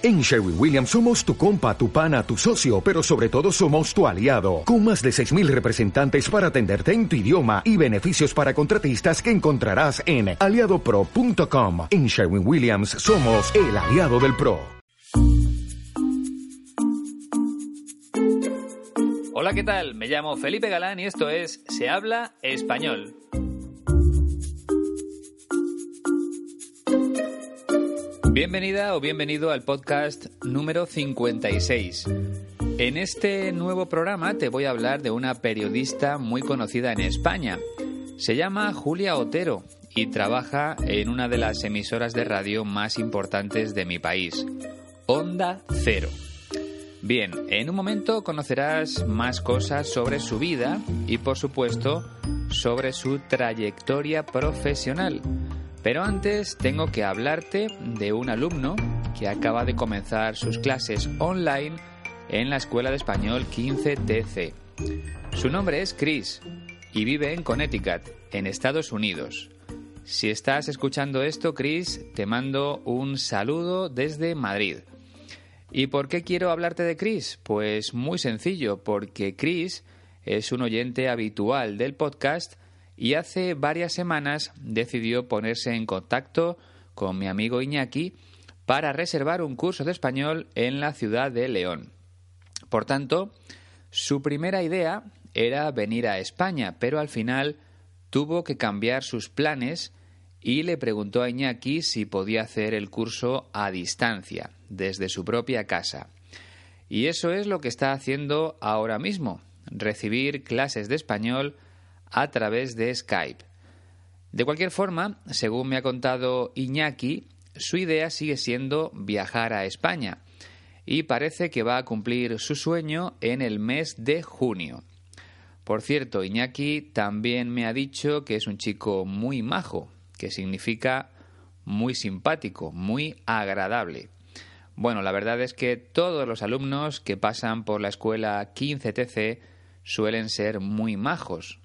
En Sherwin Williams somos tu compa, tu pana, tu socio, pero sobre todo somos tu aliado, con más de 6.000 representantes para atenderte en tu idioma y beneficios para contratistas que encontrarás en aliadopro.com. En Sherwin Williams somos el aliado del PRO. Hola, ¿qué tal? Me llamo Felipe Galán y esto es Se habla español. Bienvenida o bienvenido al podcast número 56. En este nuevo programa te voy a hablar de una periodista muy conocida en España. Se llama Julia Otero y trabaja en una de las emisoras de radio más importantes de mi país, Onda Cero. Bien, en un momento conocerás más cosas sobre su vida y por supuesto sobre su trayectoria profesional. Pero antes tengo que hablarte de un alumno que acaba de comenzar sus clases online en la Escuela de Español 15TC. Su nombre es Chris y vive en Connecticut, en Estados Unidos. Si estás escuchando esto, Chris, te mando un saludo desde Madrid. ¿Y por qué quiero hablarte de Chris? Pues muy sencillo, porque Chris es un oyente habitual del podcast y hace varias semanas decidió ponerse en contacto con mi amigo Iñaki para reservar un curso de español en la ciudad de León. Por tanto, su primera idea era venir a España, pero al final tuvo que cambiar sus planes y le preguntó a Iñaki si podía hacer el curso a distancia, desde su propia casa. Y eso es lo que está haciendo ahora mismo, recibir clases de español a través de Skype. De cualquier forma, según me ha contado Iñaki, su idea sigue siendo viajar a España y parece que va a cumplir su sueño en el mes de junio. Por cierto, Iñaki también me ha dicho que es un chico muy majo, que significa muy simpático, muy agradable. Bueno, la verdad es que todos los alumnos que pasan por la escuela 15TC suelen ser muy majos,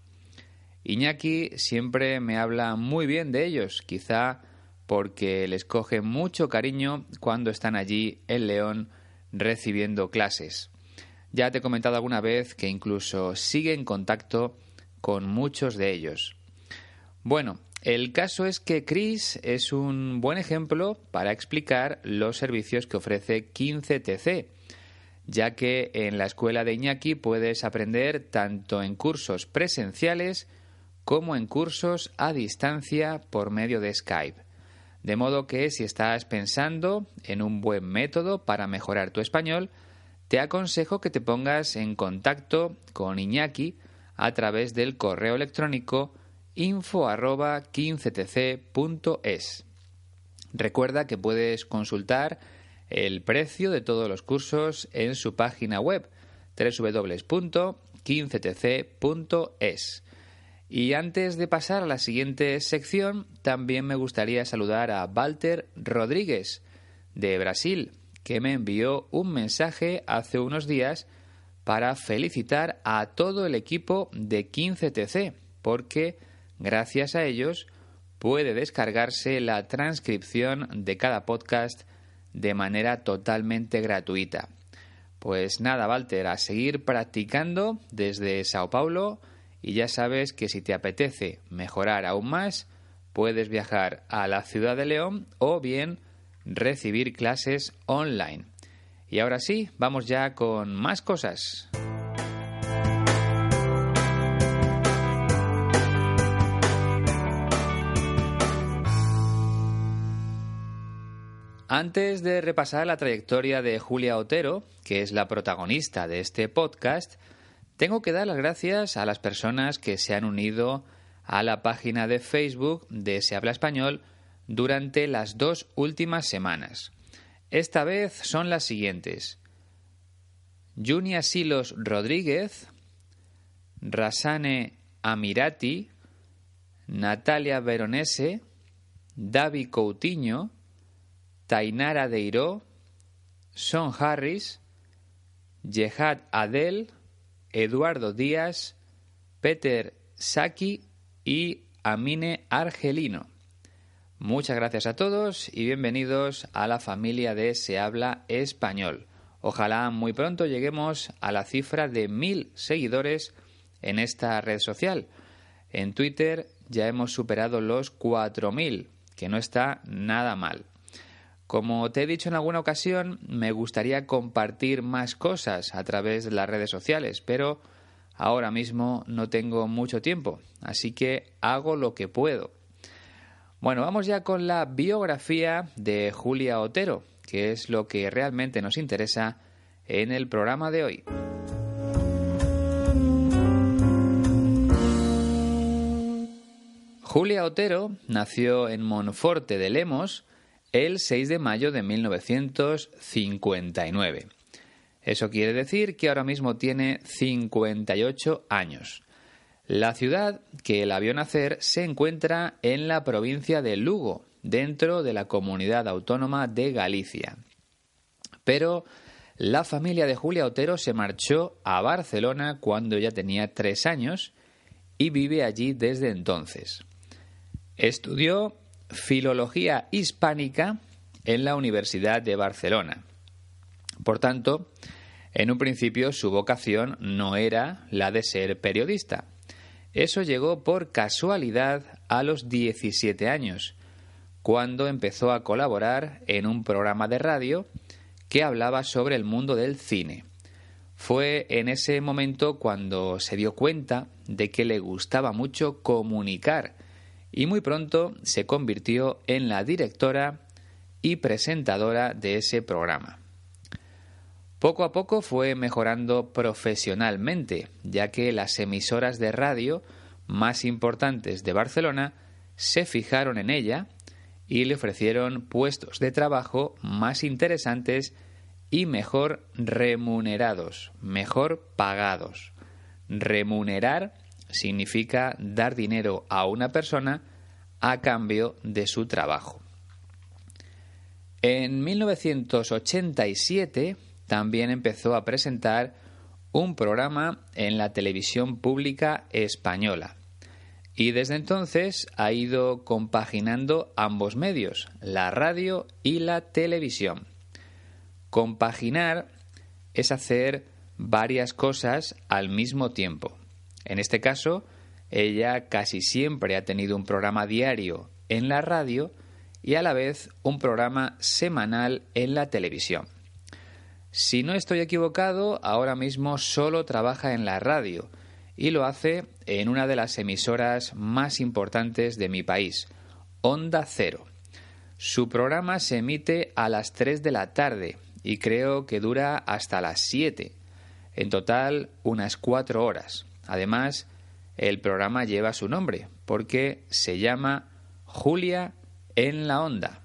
Iñaki siempre me habla muy bien de ellos, quizá porque les coge mucho cariño cuando están allí en León recibiendo clases. Ya te he comentado alguna vez que incluso sigue en contacto con muchos de ellos. Bueno, el caso es que Chris es un buen ejemplo para explicar los servicios que ofrece 15TC, ya que en la escuela de Iñaki puedes aprender tanto en cursos presenciales como en cursos a distancia por medio de Skype. De modo que si estás pensando en un buen método para mejorar tu español, te aconsejo que te pongas en contacto con Iñaki a través del correo electrónico info 15tc.es. Recuerda que puedes consultar el precio de todos los cursos en su página web www.15tc.es. Y antes de pasar a la siguiente sección, también me gustaría saludar a Walter Rodríguez, de Brasil, que me envió un mensaje hace unos días para felicitar a todo el equipo de 15TC, porque gracias a ellos puede descargarse la transcripción de cada podcast de manera totalmente gratuita. Pues nada, Walter, a seguir practicando desde Sao Paulo y ya sabes que si te apetece mejorar aún más, puedes viajar a la ciudad de León o bien recibir clases online. Y ahora sí, vamos ya con más cosas. Antes de repasar la trayectoria de Julia Otero, que es la protagonista de este podcast, tengo que dar las gracias a las personas que se han unido a la página de Facebook de Se Habla Español durante las dos últimas semanas. Esta vez son las siguientes. Junia Silos Rodríguez, Rasane Amirati, Natalia Veronese, David Coutinho, Tainara Deiró, Son Harris, Jehad Adel, Eduardo Díaz, Peter Saki y Amine Argelino. Muchas gracias a todos y bienvenidos a la familia de Se habla español. Ojalá muy pronto lleguemos a la cifra de mil seguidores en esta red social. En Twitter ya hemos superado los 4.000, que no está nada mal. Como te he dicho en alguna ocasión, me gustaría compartir más cosas a través de las redes sociales, pero ahora mismo no tengo mucho tiempo, así que hago lo que puedo. Bueno, vamos ya con la biografía de Julia Otero, que es lo que realmente nos interesa en el programa de hoy. Julia Otero nació en Monforte de Lemos el 6 de mayo de 1959. Eso quiere decir que ahora mismo tiene 58 años. La ciudad que la vio nacer se encuentra en la provincia de Lugo, dentro de la comunidad autónoma de Galicia. Pero la familia de Julia Otero se marchó a Barcelona cuando ya tenía tres años y vive allí desde entonces. Estudió filología hispánica en la Universidad de Barcelona. Por tanto, en un principio su vocación no era la de ser periodista. Eso llegó por casualidad a los 17 años, cuando empezó a colaborar en un programa de radio que hablaba sobre el mundo del cine. Fue en ese momento cuando se dio cuenta de que le gustaba mucho comunicar y muy pronto se convirtió en la directora y presentadora de ese programa. Poco a poco fue mejorando profesionalmente, ya que las emisoras de radio más importantes de Barcelona se fijaron en ella y le ofrecieron puestos de trabajo más interesantes y mejor remunerados, mejor pagados. Remunerar significa dar dinero a una persona a cambio de su trabajo. En 1987 también empezó a presentar un programa en la televisión pública española y desde entonces ha ido compaginando ambos medios, la radio y la televisión. Compaginar es hacer varias cosas al mismo tiempo. En este caso, ella casi siempre ha tenido un programa diario en la radio y a la vez un programa semanal en la televisión. Si no estoy equivocado, ahora mismo solo trabaja en la radio y lo hace en una de las emisoras más importantes de mi país, Onda Cero. Su programa se emite a las 3 de la tarde y creo que dura hasta las 7. En total, unas 4 horas. Además, el programa lleva su nombre, porque se llama Julia en la Onda.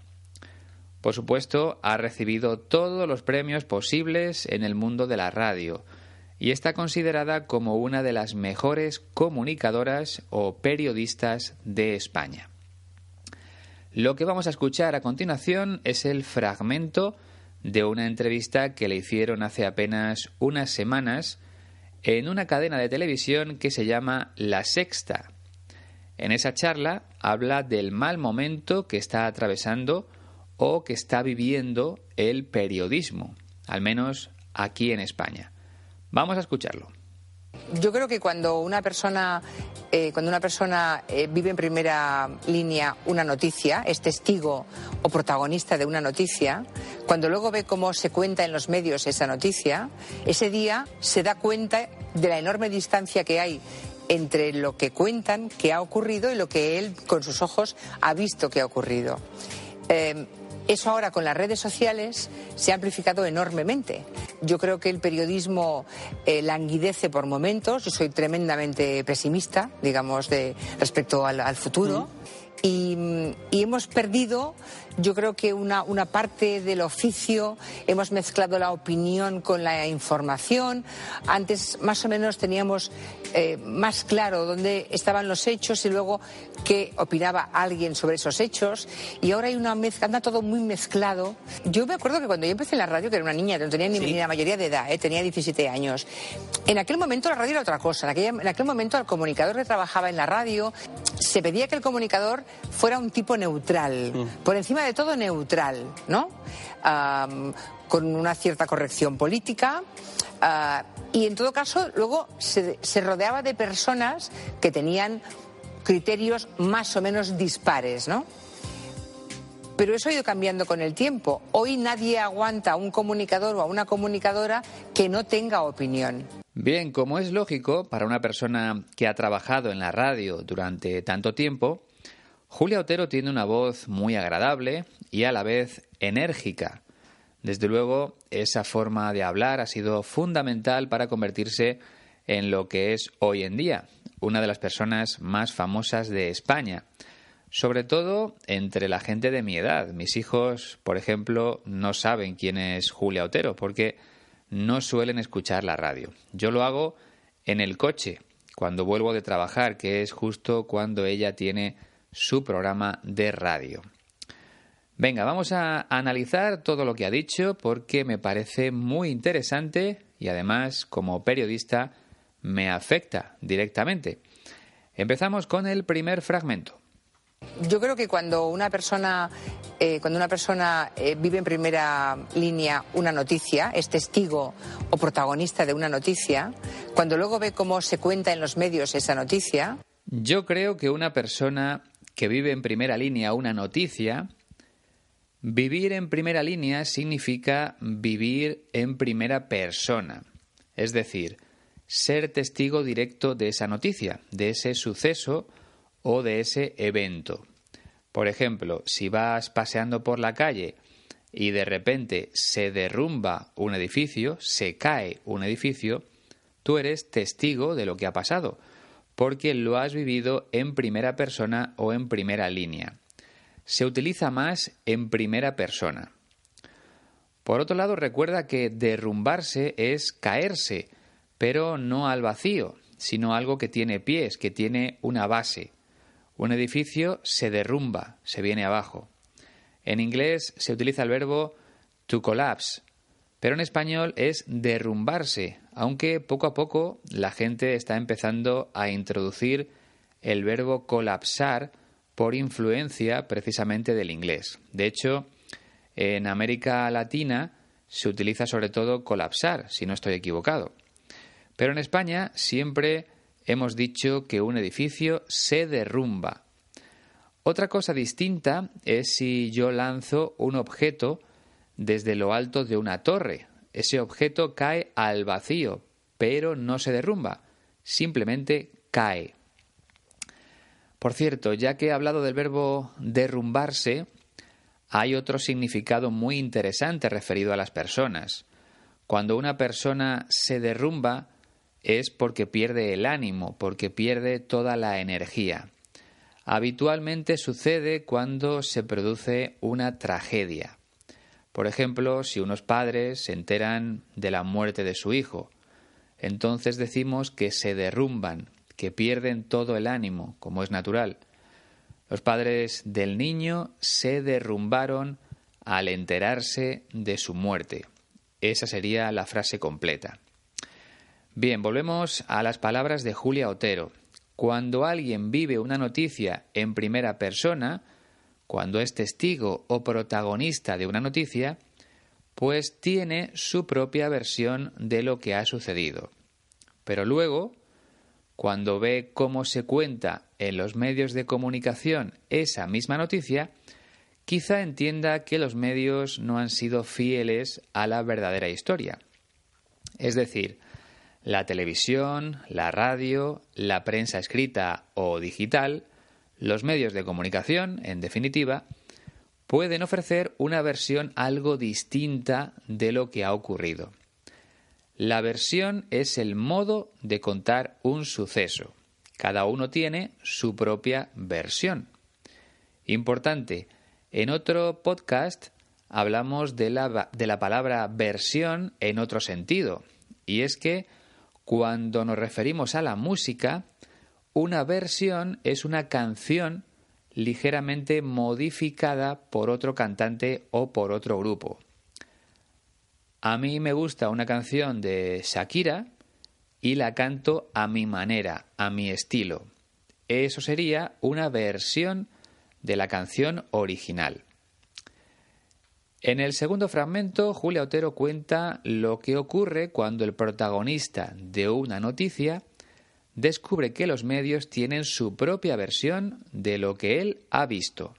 Por supuesto, ha recibido todos los premios posibles en el mundo de la radio y está considerada como una de las mejores comunicadoras o periodistas de España. Lo que vamos a escuchar a continuación es el fragmento de una entrevista que le hicieron hace apenas unas semanas en una cadena de televisión que se llama La Sexta. En esa charla habla del mal momento que está atravesando o que está viviendo el periodismo, al menos aquí en España. Vamos a escucharlo. Yo creo que cuando una persona, eh, cuando una persona eh, vive en primera línea una noticia, es testigo o protagonista de una noticia, cuando luego ve cómo se cuenta en los medios esa noticia, ese día se da cuenta de la enorme distancia que hay entre lo que cuentan que ha ocurrido y lo que él con sus ojos ha visto que ha ocurrido. Eh, eso ahora con las redes sociales se ha amplificado enormemente. Yo creo que el periodismo eh, languidece por momentos. Yo soy tremendamente pesimista, digamos, de, respecto al, futuro. y, hemos perdido yo creo que una, una parte del oficio hemos mezclado la opinión con la información. Antes más o menos teníamos eh, más claro dónde estaban los hechos y luego qué opinaba alguien sobre esos hechos. Y ahora hay una mezcla, anda todo muy mezclado. Yo me acuerdo que cuando yo empecé en la radio, que era una niña, no tenía ni, la mayoría de edad, eh, tenía 17 años, en aquel momento la radio era otra cosa. En, en aquel momento al comunicador que trabajaba en la radio se pedía que el comunicador fuera un tipo neutral, mm. por encima de todo neutral, ¿no? con una cierta corrección política. Ah, y en todo caso, luego se, se rodeaba de personas que tenían criterios más o menos dispares, ¿no? Pero eso ha ido cambiando con el tiempo. Hoy nadie aguanta a un comunicador o a una comunicadora que no tenga opinión. Bien, como es lógico para una persona que ha trabajado en la radio durante tanto tiempo, Julia Otero tiene una voz muy agradable y a la vez enérgica. Desde luego, esa forma de hablar ha sido fundamental para convertirse en lo que es hoy en día, una de las personas más famosas de España, sobre todo entre la gente de mi edad. Mis hijos, por ejemplo, no saben quién es Julia Otero porque no suelen escuchar la radio. Yo lo hago en el coche, cuando vuelvo de trabajar, que es justo cuando ella tiene su programa de radio. Venga, vamos a analizar todo lo que ha dicho porque me parece muy interesante y además como periodista me afecta directamente. Empezamos con el primer fragmento. Yo creo que cuando una persona, eh, cuando una persona eh, vive en primera línea una noticia, es testigo o protagonista de una noticia, cuando luego ve cómo se cuenta en los medios esa noticia. Yo creo que una persona que vive en primera línea una noticia, vivir en primera línea significa vivir en primera persona, es decir, ser testigo directo de esa noticia, de ese suceso o de ese evento. Por ejemplo, si vas paseando por la calle y de repente se derrumba un edificio, se cae un edificio, tú eres testigo de lo que ha pasado, porque lo has vivido en primera persona o en primera línea. Se utiliza más en primera persona. Por otro lado, recuerda que derrumbarse es caerse, pero no al vacío, sino algo que tiene pies, que tiene una base. Un edificio se derrumba, se viene abajo. En inglés se utiliza el verbo to collapse, pero en español es derrumbarse, aunque poco a poco la gente está empezando a introducir el verbo colapsar por influencia precisamente del inglés. De hecho, en América Latina se utiliza sobre todo colapsar, si no estoy equivocado. Pero en España siempre hemos dicho que un edificio se derrumba. Otra cosa distinta es si yo lanzo un objeto desde lo alto de una torre. Ese objeto cae al vacío, pero no se derrumba, simplemente cae. Por cierto, ya que he hablado del verbo derrumbarse, hay otro significado muy interesante referido a las personas. Cuando una persona se derrumba es porque pierde el ánimo, porque pierde toda la energía. Habitualmente sucede cuando se produce una tragedia. Por ejemplo, si unos padres se enteran de la muerte de su hijo, entonces decimos que se derrumban, que pierden todo el ánimo, como es natural. Los padres del niño se derrumbaron al enterarse de su muerte. Esa sería la frase completa. Bien, volvemos a las palabras de Julia Otero. Cuando alguien vive una noticia en primera persona, cuando es testigo o protagonista de una noticia, pues tiene su propia versión de lo que ha sucedido. Pero luego, cuando ve cómo se cuenta en los medios de comunicación esa misma noticia, quizá entienda que los medios no han sido fieles a la verdadera historia. Es decir, la televisión, la radio, la prensa escrita o digital los medios de comunicación, en definitiva, pueden ofrecer una versión algo distinta de lo que ha ocurrido. La versión es el modo de contar un suceso. Cada uno tiene su propia versión. Importante, En otro podcast hablamos de la, de la palabra versión en otro sentido, y es que cuando nos referimos a la música, una versión es una canción ligeramente modificada por otro cantante o por otro grupo. A mí me gusta una canción de Shakira y la canto a mi manera, a mi estilo. Eso sería una versión de la canción original. En el segundo fragmento, Julia Otero cuenta lo que ocurre cuando el protagonista de una noticia descubre que los medios tienen su propia versión de lo que él ha visto.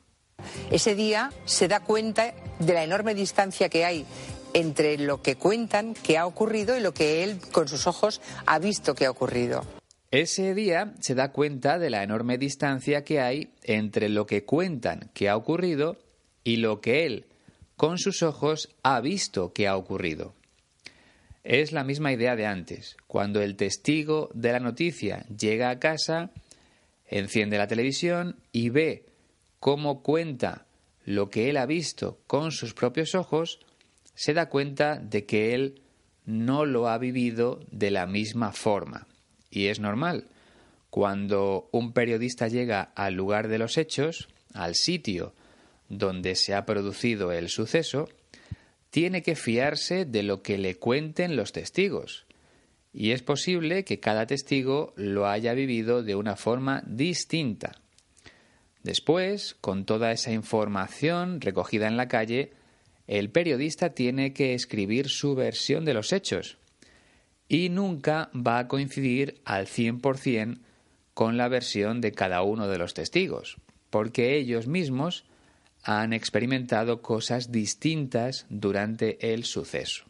Ese día se da cuenta de la enorme distancia que hay entre lo que cuentan que ha ocurrido y lo que él con sus ojos ha visto que ha ocurrido. Ese día se da cuenta de la enorme distancia que hay entre lo que cuentan que ha ocurrido y lo que él con sus ojos ha visto que ha ocurrido. Es la misma idea de antes. Cuando el testigo de la noticia llega a casa, enciende la televisión y ve cómo cuenta lo que él ha visto con sus propios ojos, se da cuenta de que él no lo ha vivido de la misma forma. Y es normal. Cuando un periodista llega al lugar de los hechos, al sitio donde se ha producido el suceso, tiene que fiarse de lo que le cuenten los testigos. Y es posible que cada testigo lo haya vivido de una forma distinta. Después, con toda esa información recogida en la calle, el periodista tiene que escribir su versión de los hechos y nunca va a coincidir al 100% con la versión de cada uno de los testigos, porque ellos mismos han experimentado cosas distintas durante el suceso.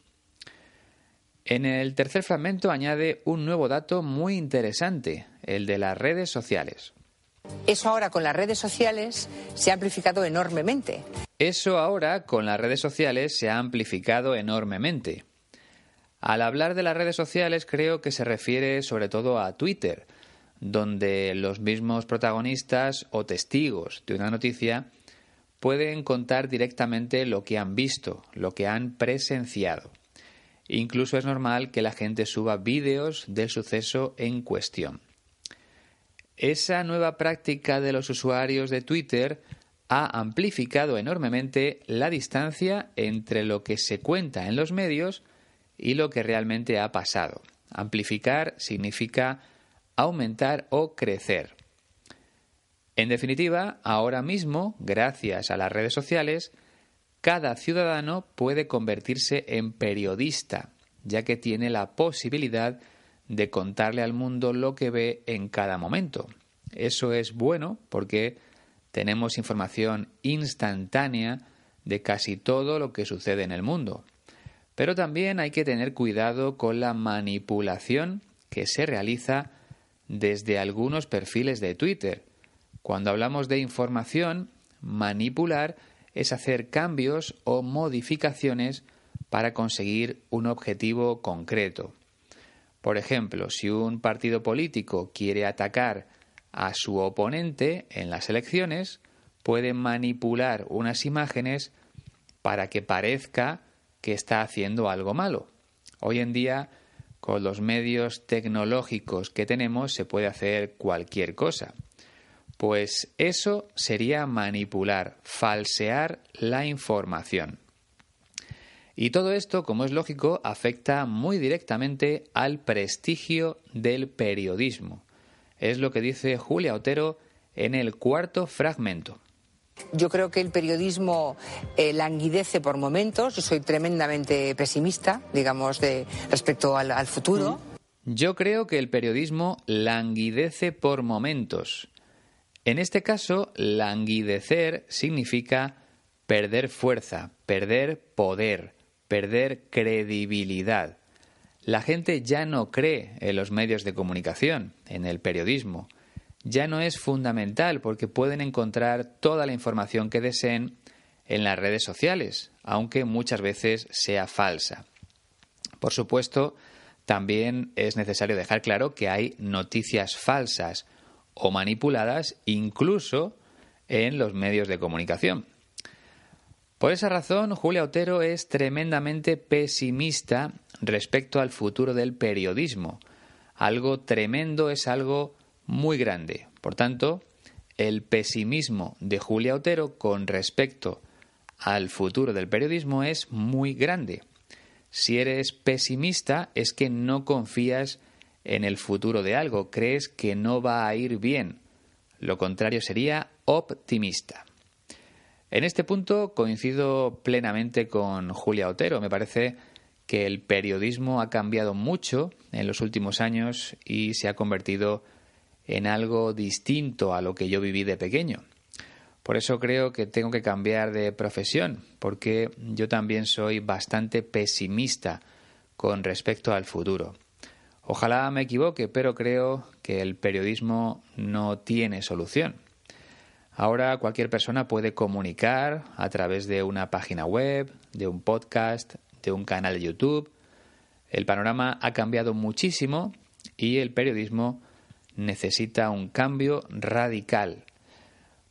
En el tercer fragmento añade un nuevo dato muy interesante, el de las redes sociales. Eso ahora con las redes sociales se ha amplificado enormemente. Eso ahora con las redes sociales se ha amplificado enormemente. Al hablar de las redes sociales creo que se refiere sobre todo a Twitter, donde los mismos protagonistas o testigos de una noticia pueden contar directamente lo que han visto, lo que han presenciado. Incluso es normal que la gente suba vídeos del suceso en cuestión. Esa nueva práctica de los usuarios de Twitter ha amplificado enormemente la distancia entre lo que se cuenta en los medios y lo que realmente ha pasado. Amplificar significa aumentar o crecer. En definitiva, ahora mismo, gracias a las redes sociales, cada ciudadano puede convertirse en periodista, ya que tiene la posibilidad de contarle al mundo lo que ve en cada momento. Eso es bueno porque tenemos información instantánea de casi todo lo que sucede en el mundo. Pero también hay que tener cuidado con la manipulación que se realiza desde algunos perfiles de Twitter, cuando hablamos de información, manipular es hacer cambios o modificaciones para conseguir un objetivo concreto. Por ejemplo, si un partido político quiere atacar a su oponente en las elecciones, puede manipular unas imágenes para que parezca que está haciendo algo malo. Hoy en día, con los medios tecnológicos que tenemos, se puede hacer cualquier cosa. Pues eso sería manipular, falsear la información. Y todo esto, como es lógico, afecta muy directamente al prestigio del periodismo. Es lo que dice Julia Otero en el cuarto fragmento. Yo creo que el periodismo eh, languidece por momentos. Yo soy tremendamente pesimista, digamos, de, respecto al, al futuro. Yo creo que el periodismo languidece por momentos. En este caso, languidecer significa perder fuerza, perder poder, perder credibilidad. La gente ya no cree en los medios de comunicación, en el periodismo. Ya no es fundamental porque pueden encontrar toda la información que deseen en las redes sociales, aunque muchas veces sea falsa. Por supuesto, también es necesario dejar claro que hay noticias falsas o manipuladas incluso en los medios de comunicación. Por esa razón, Julia Otero es tremendamente pesimista respecto al futuro del periodismo. Algo tremendo es algo muy grande. Por tanto, el pesimismo de Julia Otero con respecto al futuro del periodismo es muy grande. Si eres pesimista es que no confías en el futuro de algo, crees que no va a ir bien. Lo contrario sería optimista. En este punto coincido plenamente con Julia Otero. Me parece que el periodismo ha cambiado mucho en los últimos años y se ha convertido en algo distinto a lo que yo viví de pequeño. Por eso creo que tengo que cambiar de profesión, porque yo también soy bastante pesimista con respecto al futuro. Ojalá me equivoque, pero creo que el periodismo no tiene solución. Ahora cualquier persona puede comunicar a través de una página web, de un podcast, de un canal de YouTube. El panorama ha cambiado muchísimo y el periodismo necesita un cambio radical.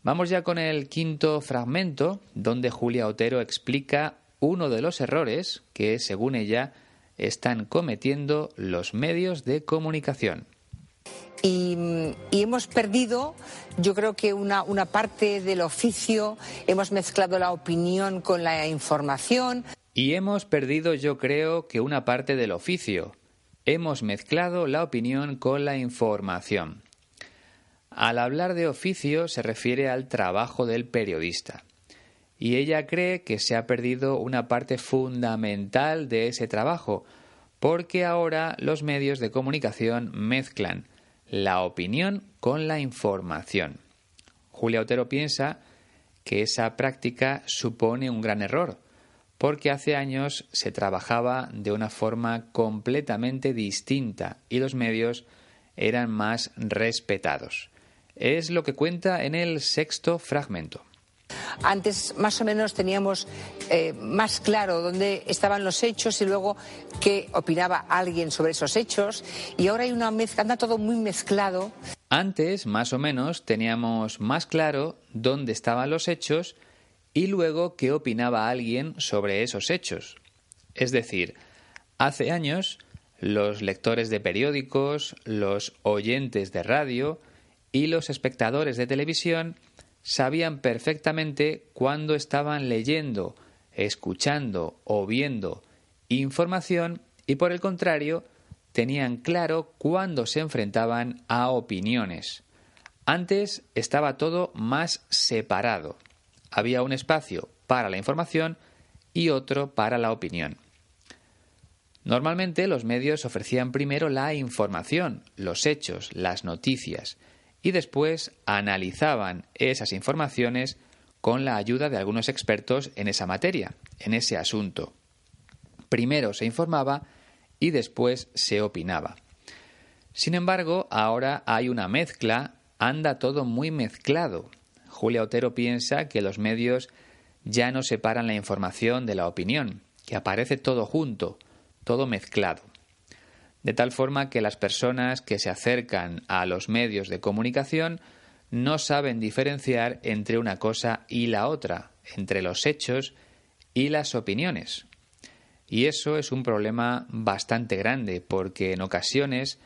Vamos ya con el quinto fragmento, donde Julia Otero explica uno de los errores que, según ella, están cometiendo los medios de comunicación. Y, hemos perdido, yo creo que una, una parte del oficio, hemos mezclado la opinión con la información. Y hemos perdido, yo creo, que una parte del oficio. Hemos mezclado la opinión con la información. Al hablar de oficio se refiere al trabajo del periodista. Y ella cree que se ha perdido una parte fundamental de ese trabajo, porque ahora los medios de comunicación mezclan la opinión con la información. Julia Otero piensa que esa práctica supone un gran error, porque hace años se trabajaba de una forma completamente distinta y los medios eran más respetados. Es lo que cuenta en el sexto fragmento. Antes más o menos teníamos eh, más claro dónde estaban los hechos y luego qué opinaba alguien sobre esos hechos. Y ahora hay una mezcla, anda todo muy mezclado. Antes, más o menos, teníamos más claro dónde estaban los hechos y luego qué opinaba alguien sobre esos hechos. Es decir, hace años los lectores de periódicos, los oyentes de radio y los espectadores de televisión sabían perfectamente cuándo estaban leyendo, escuchando o viendo información y por el contrario tenían claro cuándo se enfrentaban a opiniones. Antes estaba todo más separado. Había un espacio para la información y otro para la opinión. Normalmente los medios ofrecían primero la información, los hechos, las noticias, y después analizaban esas informaciones con la ayuda de algunos expertos en esa materia, en ese asunto. Primero se informaba y después se opinaba. Sin embargo, ahora hay una mezcla, anda todo muy mezclado. Julia Otero piensa que los medios ya no separan la información de la opinión, que aparece todo junto, todo mezclado de tal forma que las personas que se acercan a los medios de comunicación no saben diferenciar entre una cosa y la otra, entre los hechos y las opiniones. Y eso es un problema bastante grande, porque en ocasiones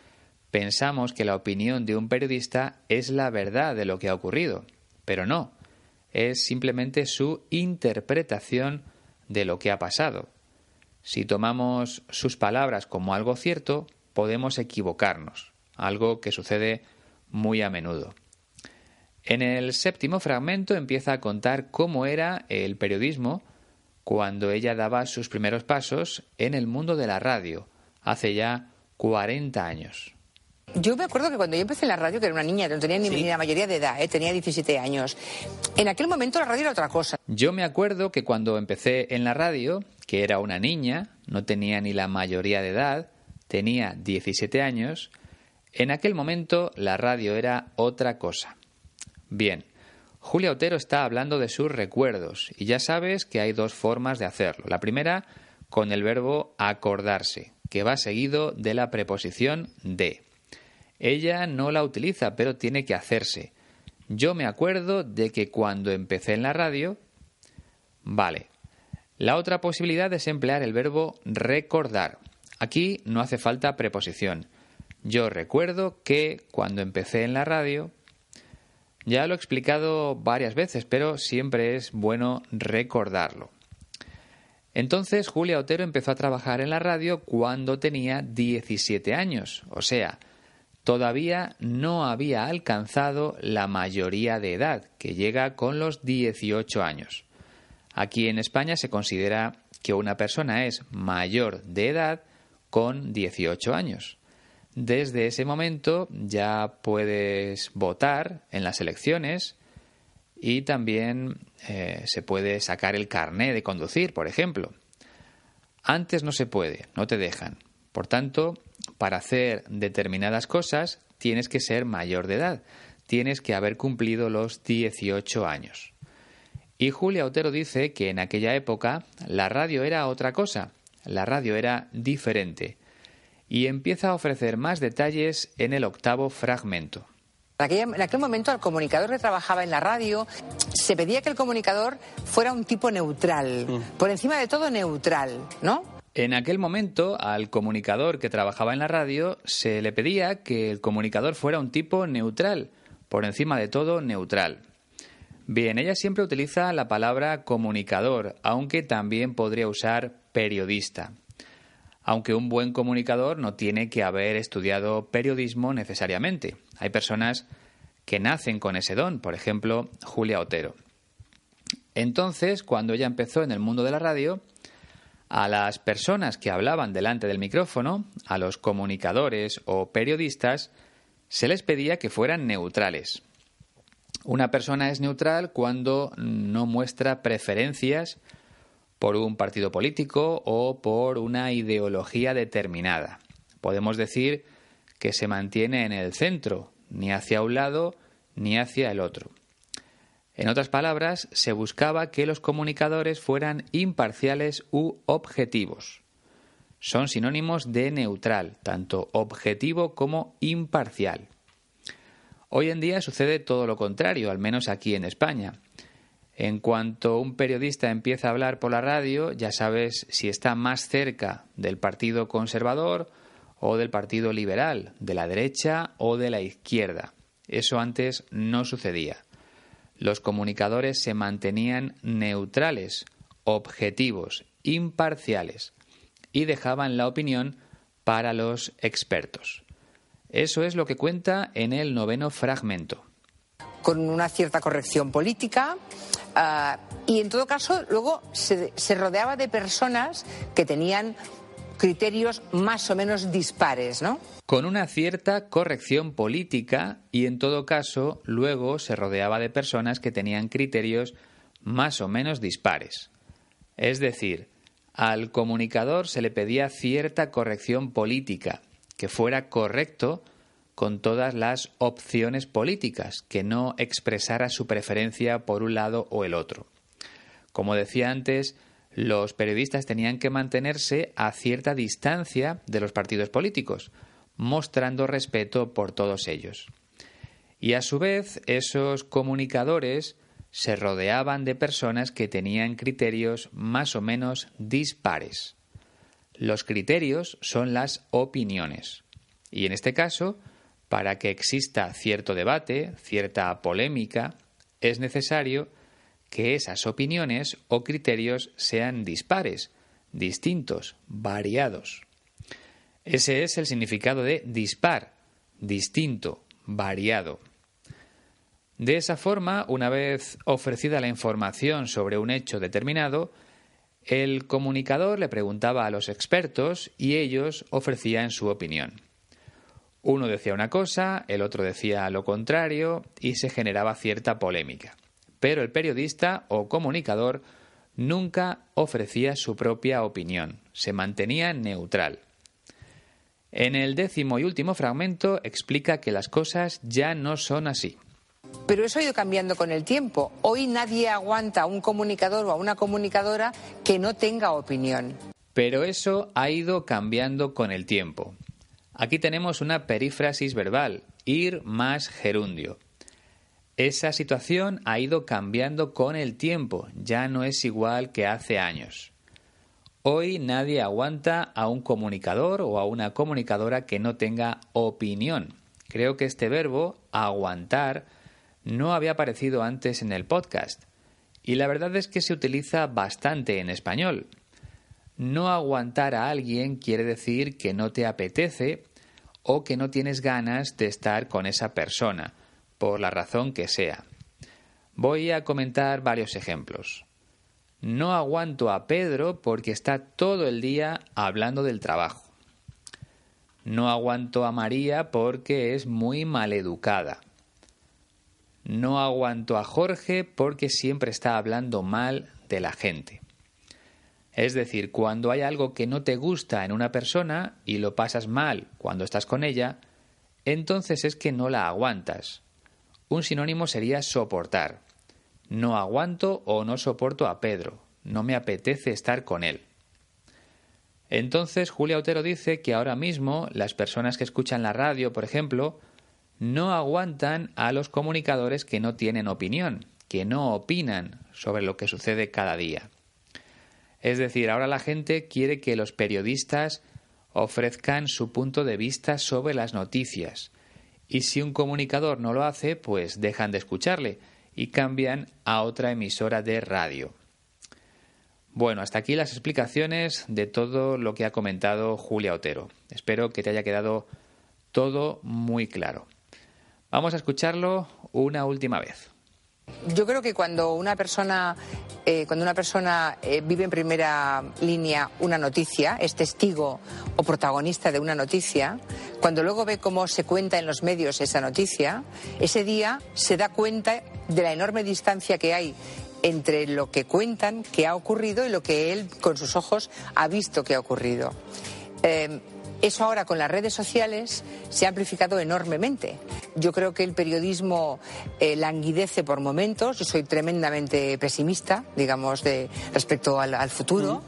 pensamos que la opinión de un periodista es la verdad de lo que ha ocurrido, pero no, es simplemente su interpretación de lo que ha pasado. Si tomamos sus palabras como algo cierto, podemos equivocarnos, algo que sucede muy a menudo. En el séptimo fragmento empieza a contar cómo era el periodismo cuando ella daba sus primeros pasos en el mundo de la radio, hace ya 40 años. Yo me acuerdo que cuando yo empecé en la radio, que era una niña, no tenía ni, la mayoría de edad, ¿eh? tenía 17 años. En aquel momento la radio era otra cosa. Yo me acuerdo que cuando empecé en la radio, que era una niña, no tenía ni la mayoría de edad, tenía 17 años, en aquel momento la radio era otra cosa. Bien, Julia Otero está hablando de sus recuerdos y ya sabes que hay dos formas de hacerlo. La primera con el verbo acordarse, que va seguido de la preposición de. Ella no la utiliza, pero tiene que hacerse. Yo me acuerdo de que cuando empecé en la radio... Vale, La otra posibilidad es emplear el verbo recordar. Aquí no hace falta preposición. Yo recuerdo que cuando empecé en la radio, ya lo he explicado varias veces, pero siempre es bueno recordarlo. Entonces Julia Otero empezó a trabajar en la radio cuando tenía 17 años, o sea, todavía no había alcanzado la mayoría de edad, que llega con los 18 años. Aquí en España se considera que una persona es mayor de edad con 18 años. Desde ese momento ya puedes votar en las elecciones y también eh, se puede sacar el carné de conducir, por ejemplo. Antes no se puede, no te dejan. Por tanto, para hacer determinadas cosas tienes que ser mayor de edad, tienes que haber cumplido los 18 años. Y Julia Otero dice que en aquella época la radio era otra cosa, la radio era diferente, y empieza a ofrecer más detalles en el octavo fragmento. En aquel, momento al comunicador que trabajaba en la radio se pedía que el comunicador fuera un tipo neutral, mm. por encima de todo neutral, ¿no? En aquel momento, al comunicador que trabajaba en la radio se le pedía que el comunicador fuera un tipo neutral, por encima de todo neutral. Bien, ella siempre utiliza la palabra comunicador, aunque también podría usar periodista. Aunque un buen comunicador no tiene que haber estudiado periodismo necesariamente. Hay personas que nacen con ese don, por ejemplo, Julia Otero. Entonces, cuando ella empezó en el mundo de la radio, a las personas que hablaban delante del micrófono, a los comunicadores o periodistas, se les pedía que fueran neutrales. Una persona es neutral cuando no muestra preferencias por un partido político o por una ideología determinada. Podemos decir que se mantiene en el centro, ni hacia un lado ni hacia el otro. En otras palabras, se buscaba que los comunicadores fueran imparciales u objetivos. Son sinónimos de neutral, tanto objetivo como imparcial. Hoy en día sucede todo lo contrario, al menos aquí en España. En cuanto un periodista empieza a hablar por la radio, ya sabes si está más cerca del Partido Conservador o del Partido Liberal, de la derecha o de la izquierda. Eso antes no sucedía. Los comunicadores se mantenían neutrales, objetivos, imparciales y dejaban la opinión para los expertos. Eso es lo que cuenta en el noveno fragmento. Con una cierta corrección política, ah, y en todo caso luego se, se, rodeaba de personas que tenían criterios más o menos dispares, ¿no? Con una cierta corrección política y en todo caso luego se rodeaba de personas que tenían criterios más o menos dispares. Es decir, al comunicador se le pedía cierta corrección política, que fuera correcto con todas las opciones políticas, que no expresara su preferencia por un lado o el otro. Como decía antes, los periodistas tenían que mantenerse a cierta distancia de los partidos políticos, mostrando respeto por todos ellos. Y a su vez, esos comunicadores se rodeaban de personas que tenían criterios más o menos dispares. Los criterios son las opiniones. Y en este caso, para que exista cierto debate, cierta polémica, es necesario que esas opiniones o criterios sean dispares, distintos, variados. Ese es el significado de dispar, distinto, variado. De esa forma, una vez ofrecida la información sobre un hecho determinado, el comunicador le preguntaba a los expertos y ellos ofrecían su opinión. Uno decía una cosa, el otro decía lo contrario y se generaba cierta polémica pero el periodista o comunicador nunca ofrecía su propia opinión, se mantenía neutral. En el décimo y último fragmento explica que las cosas ya no son así. Pero eso ha ido cambiando con el tiempo. Hoy nadie aguanta a un comunicador o a una comunicadora que no tenga opinión. Pero eso ha ido cambiando con el tiempo. Aquí tenemos una perífrasis verbal, ir más gerundio. Esa situación ha ido cambiando con el tiempo, ya no es igual que hace años. Hoy nadie aguanta a un comunicador o a una comunicadora que no tenga opinión. Creo que este verbo, aguantar, no había aparecido antes en el podcast. Y la verdad es que se utiliza bastante en español. No aguantar a alguien quiere decir que no te apetece o que no tienes ganas de estar con esa persona, por la razón que sea. Voy a comentar varios ejemplos. No aguanto a Pedro porque está todo el día hablando del trabajo. No aguanto a María porque es muy maleducada. No aguanto a Jorge porque siempre está hablando mal de la gente. Es decir, cuando hay algo que no te gusta en una persona y lo pasas mal cuando estás con ella, entonces es que no la aguantas. Un sinónimo sería soportar. No aguanto o no soporto a Pedro. No me apetece estar con él. Entonces Julia Otero dice que ahora mismo las personas que escuchan la radio, por ejemplo, no aguantan a los comunicadores que no tienen opinión, que no opinan sobre lo que sucede cada día. Es decir, ahora la gente quiere que los periodistas ofrezcan su punto de vista sobre las noticias. Y si un comunicador no lo hace, pues dejan de escucharle y cambian a otra emisora de radio. Bueno, hasta aquí las explicaciones de todo lo que ha comentado Julia Otero. Espero que te haya quedado todo muy claro. Vamos a escucharlo una última vez. Yo creo que cuando una persona, eh, cuando una persona eh, vive en primera línea una noticia, es testigo o protagonista de una noticia, cuando luego ve cómo se cuenta en los medios esa noticia, ese día se da cuenta de la enorme distancia que hay entre lo que cuentan que ha ocurrido y lo que él con sus ojos ha visto que ha ocurrido. Eh, eso ahora con las redes sociales se ha amplificado enormemente. Yo creo que el periodismo eh, languidece por momentos. Yo soy tremendamente pesimista, digamos, de, respecto al, futuro.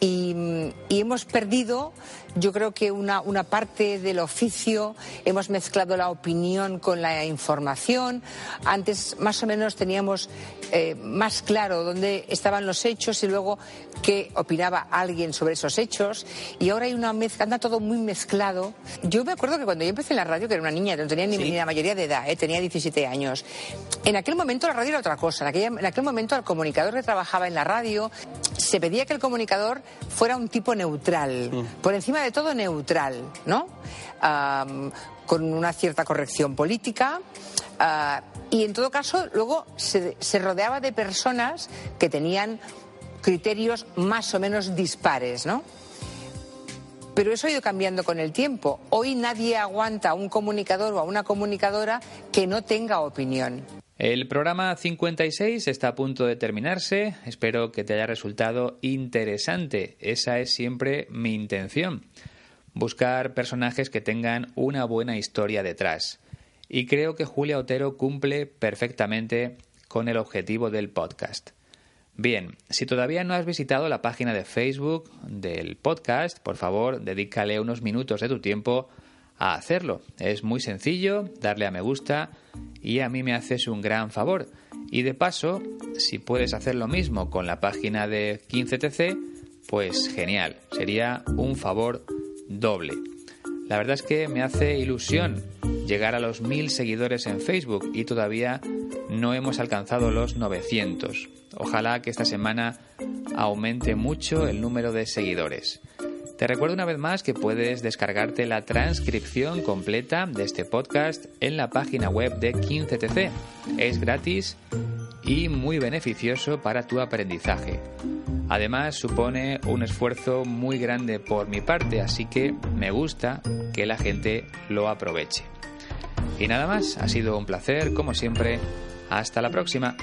y, hemos perdido yo creo que una, una parte del oficio, hemos mezclado la opinión con la información. Antes más o menos teníamos eh, más claro dónde estaban los hechos y luego qué opinaba alguien sobre esos hechos. Y ahora hay una mezcla, anda todo muy mezclado. Yo me acuerdo que cuando yo empecé en la radio, que era una niña, no tenía ni, la mayoría de edad, eh, tenía 17 años. En aquel momento la radio era otra cosa. En, en aquel momento al comunicador que trabajaba en la radio se pedía que el comunicador fuera un tipo neutral, mm. por encima de todo neutral, ¿no? con una cierta corrección política. Ah, y en todo caso, luego se, se rodeaba de personas que tenían criterios más o menos dispares, ¿no? Pero eso ha ido cambiando con el tiempo. Hoy nadie aguanta a un comunicador o a una comunicadora que no tenga opinión. El programa 56 está a punto de terminarse. Espero que te haya resultado interesante. Esa es siempre mi intención. Buscar personajes que tengan una buena historia detrás. Y creo que Julia Otero cumple perfectamente con el objetivo del podcast. Bien, si todavía no has visitado la página de Facebook del podcast, por favor, dedícale unos minutos de tu tiempo a hacerlo. Es muy sencillo, darle a me gusta y a mí me haces un gran favor. Y de paso, si puedes hacer lo mismo con la página de 15TC, pues genial, sería un favor doble. La verdad es que me hace ilusión llegar a los mil seguidores en Facebook y todavía no hemos alcanzado los 900. Ojalá que esta semana aumente mucho el número de seguidores. Te recuerdo una vez más que puedes descargarte la transcripción completa de este podcast en la página web de 15TC. Es gratis y muy beneficioso para tu aprendizaje. Además supone un esfuerzo muy grande por mi parte, así que me gusta que la gente lo aproveche. Y nada más, ha sido un placer, como siempre. Hasta la próxima.